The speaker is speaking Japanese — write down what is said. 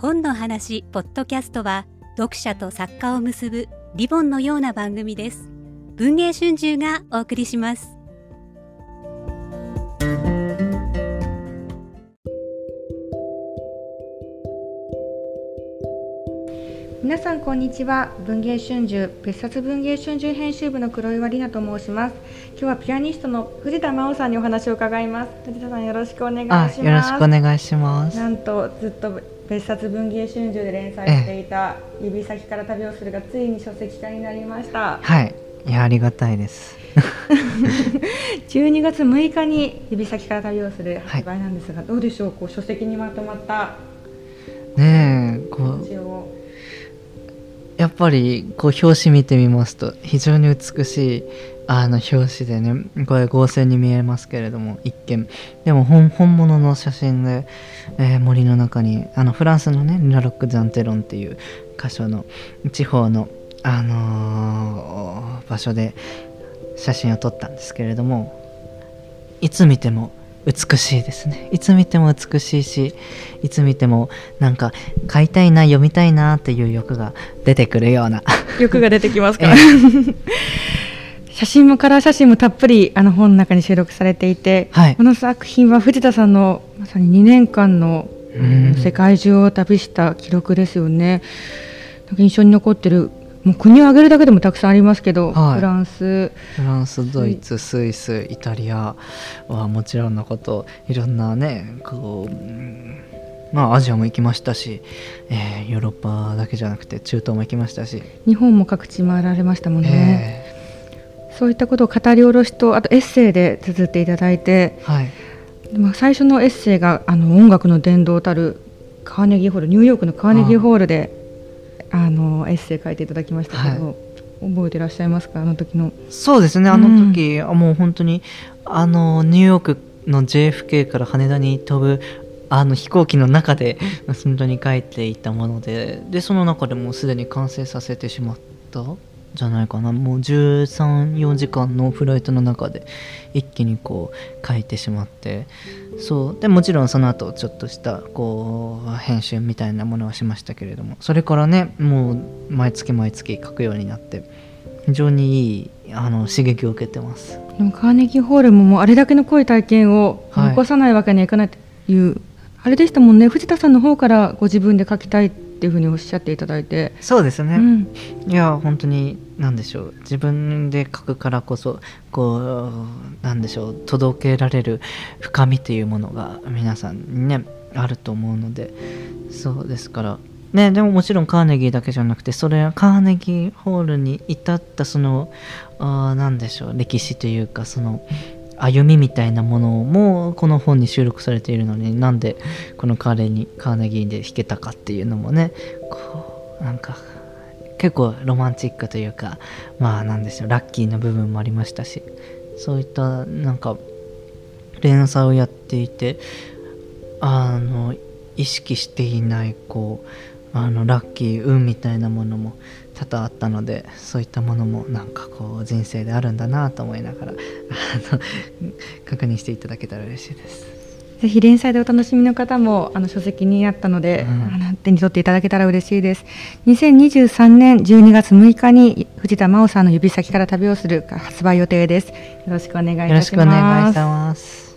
本の話ポッドキャストは読者と作家を結ぶリボンのような番組です。文藝春秋がお送りします。皆さんこんにちは。文藝春秋別冊文藝春秋編集部の黒岩里奈と申します。今日はピアニストの藤田真央さんにお話を伺います。藤田さんよろしくお願いします。よろしくお願いします。なんとずっと別冊文芸春秋で連載していた指先から旅をするがついに書籍化になりました。はい。いやありがたいです。12月6日に指先から旅をする発売なんですが、はい、どうでしょう？こう書籍にまとまったねえこうやっぱりこう表紙見てみますと非常に美しいあの表紙でねこれ合成に見えますけれども一見。でも本物の写真で、えー、森の中にあのフランスのねラロック・ザンテロンっていう箇所の地方の、あのー、場所で写真を撮ったんですけれどもいつ見ても美しいですね。いつ見ても美しいしいつ見てもなんか買いたいな読みたいなっていう欲が出てくるような。欲が出てきますか、写真もカラー写真もたっぷりあの本の中に収録されていて、はい、この作品は藤田さんのまさに2年間の世界中を旅した記録ですよね。印象に残ってるもう国を挙げるだけでもたくさんありますけど、はい、フランス。フランスドイツスイスイタリアはもちろんのこといろんなねこうまあアジアも行きましたし、えー、ヨーロッパだけじゃなくて中東も行きましたし。日本も各地回られましたもんね、えー、そういったことを語り下ろしとあとエッセイで綴っていただいて、はい、まあ最初のエッセイがあの音楽の殿堂たるカーネギーホールニューヨークのカーネギーホールであのエッセイ書いていただきましたけど、はい、覚えてらっしゃいますか？あの時の。そうですねあの時、うん、もう本当にあのニューヨークの JFK から羽田に飛ぶあの飛行機の中で 本当に書いていたものででその中でもうすでに完成させてしまったじゃないかな。もう134時間のフライトの中で一気にこう書いてしまって。そう。でもちろんその後ちょっとしたこう編集みたいなものはしましたけれども。それからねもう毎月毎月書くようになって非常にいいあの刺激を受けてます。でもカーネギーホールももうあれだけの濃い体験を残さないわけにはいかないという、はい、あれでしたもんね。藤田さんの方からご自分で書きたいっていうふうにおっしゃっていただいて。そうですね、うん、いや本当に何でしょう自分で書くからこそこうなんでしょう届けられる深みというものが皆さんにねあると思うのでそうですから。ね、でももちろんカーネギーだけじゃなくてそれはカーネギーホールに至ったそのあなんでしょう歴史というかその歩みみたいなものもこの本に収録されているのになんでこの彼にカーネギーで弾けたかっていうのもねこうなんか結構ロマンチックというかまあなんでしょうラッキーな部分もありましたしそういったなんか連載をやっていてあの意識していないこうあのラッキー運みたいなものも多々あったのでそういったものもなんかこう人生であるんだなと思いながらあの確認していただけたら嬉しいです。ぜひ連載でお楽しみの方もあの書籍にあったので、うん、手に取っていただけたら嬉しいです。2023年12月6日に藤田真央さんの指先から旅をする発売予定です。よろしくお願いいたします。よろしくお願いします。